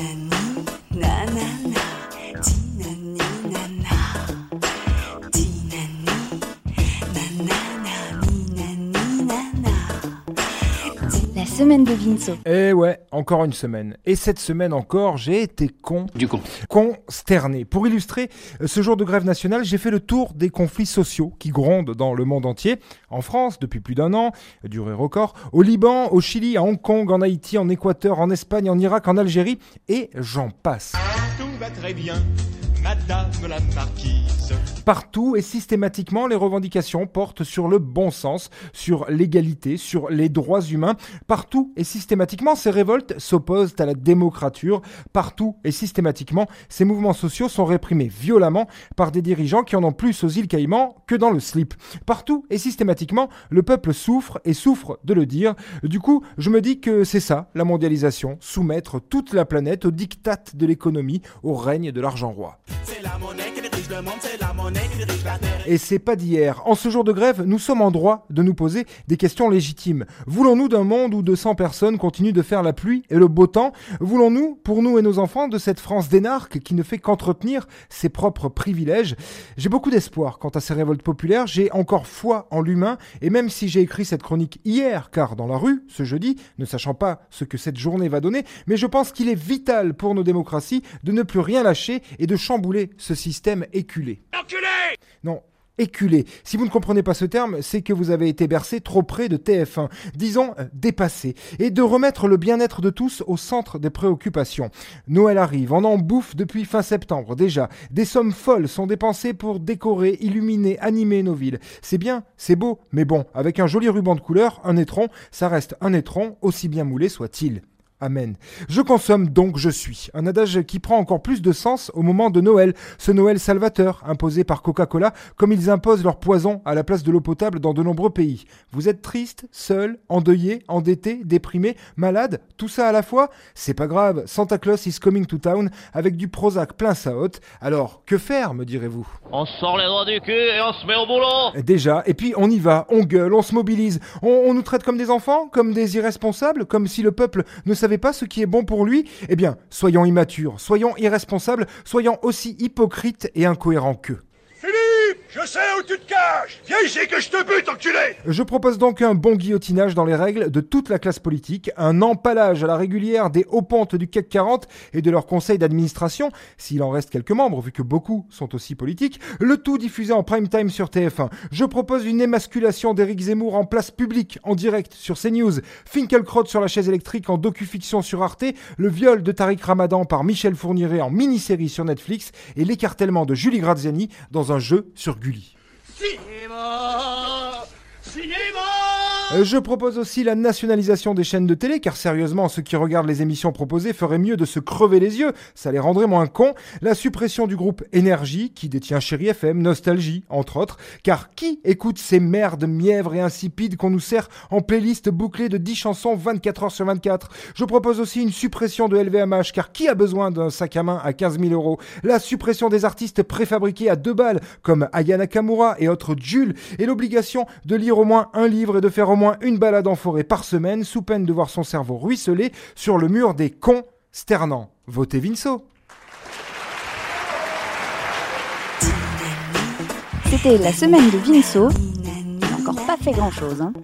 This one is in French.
Amen. Semaine de. Eh ouais, encore une semaine. Et cette semaine encore, j'ai été con. Du con. Consterné. Pour illustrer euh, ce jour de grève nationale, j'ai fait le tour des conflits sociaux qui grondent dans le monde entier. En France, depuis plus d'un an, durée record. Au Liban, au Chili, à Hong Kong, en Haïti, en Équateur, en Espagne, en Irak, en Algérie. Et j'en passe. Tout va très bien. Madame la marquise. Partout et systématiquement, les revendications portent sur le bon sens, sur l'égalité, sur les droits humains. Partout et systématiquement, ces révoltes s'opposent à la démocrature. Partout et systématiquement, ces mouvements sociaux sont réprimés violemment par des dirigeants qui en ont plus aux îles Caïmans que dans le slip. Partout et systématiquement, le peuple souffre et souffre de le dire. Du coup, je me dis que c'est ça, la mondialisation, soumettre toute la planète au diktat de l'économie, au règne de l'argent roi. C'est la monnaie le monde, c'est la monnaie. Et c'est pas d'hier. En ce jour de grève, nous sommes en droit de nous poser des questions légitimes. Voulons-nous d'un monde où 200 personnes continuent de faire la pluie et le beau temps? Voulons-nous, pour nous et nos enfants, de cette France d'énarques qui ne fait qu'entretenir ses propres privilèges? J'ai beaucoup d'espoir quant à ces révoltes populaires, j'ai encore foi en l'humain, et même si j'ai écrit cette chronique hier, car dans la rue, ce jeudi, ne sachant pas ce que cette journée va donner, mais je pense qu'il est vital pour nos démocraties de ne plus rien lâcher et de chambouler ce système éculé. Non, éculé. Si vous ne comprenez pas ce terme, c'est que vous avez été bercé trop près de TF1, disons euh, dépassé, et de remettre le bien-être de tous au centre des préoccupations. Noël arrive, on en bouffe depuis fin septembre déjà. Des sommes folles sont dépensées pour décorer, illuminer, animer nos villes. C'est bien, c'est beau, mais bon, avec un joli ruban de couleur, un étron, ça reste un étron, aussi bien moulé soit-il. Amen. Je consomme donc je suis. Un adage qui prend encore plus de sens au moment de Noël. Ce Noël salvateur imposé par Coca-Cola comme ils imposent leur poison à la place de l'eau potable dans de nombreux pays. Vous êtes triste, seul, endeuillé, endetté, déprimé, malade, tout ça à la fois? C'est pas grave, Santa Claus is coming to town avec du Prozac plein sa hotte. Alors, que faire, me direz-vous? On sort les doigts du cul et on se met au boulot Déjà, et puis on y va, on gueule, on se mobilise, on, on nous traite comme des enfants, comme des irresponsables, comme si le peuple ne savait pas ce qui est bon pour lui Eh bien, soyons immatures, soyons irresponsables, soyons aussi hypocrites et incohérents qu'eux. Je sais où tu te caches Viens ici que je te bute, enculé Je propose donc un bon guillotinage dans les règles de toute la classe politique, un empalage à la régulière des hauts pontes du CAC 40 et de leur conseil d'administration, s'il en reste quelques membres, vu que beaucoup sont aussi politiques, le tout diffusé en prime time sur TF1. Je propose une émasculation d'Éric Zemmour en place publique, en direct sur CNews, Finkelkraut sur la chaise électrique en docu-fiction sur Arte, le viol de Tariq Ramadan par Michel Fourniret en mini-série sur Netflix et l'écartèlement de Julie Graziani dans un jeu sur Gulli. Cinéma Cinéma Je propose aussi la nationalisation des chaînes de télé, car sérieusement, ceux qui regardent les émissions proposées feraient mieux de se crever les yeux, ça les rendrait moins cons. La suppression du groupe Énergie, qui détient Chéri FM, Nostalgie, entre autres, car qui écoute ces merdes mièvres et insipides qu'on nous sert en playlist bouclée de 10 chansons 24 heures sur 24 Je propose aussi une suppression de LVMH, car qui a besoin d'un sac à main à 15 000 euros? La suppression des artistes préfabriqués à deux balles, comme Aya Nakamura et autres Jules, et l'obligation de lire au moins un livre et de faire au moins une balade en forêt par semaine, sous peine de voir son cerveau ruisseler sur le mur des cons sternants. Votez Vinceau C'était la semaine de Vinceau. Il n'a encore pas fait grand-chose. Hein.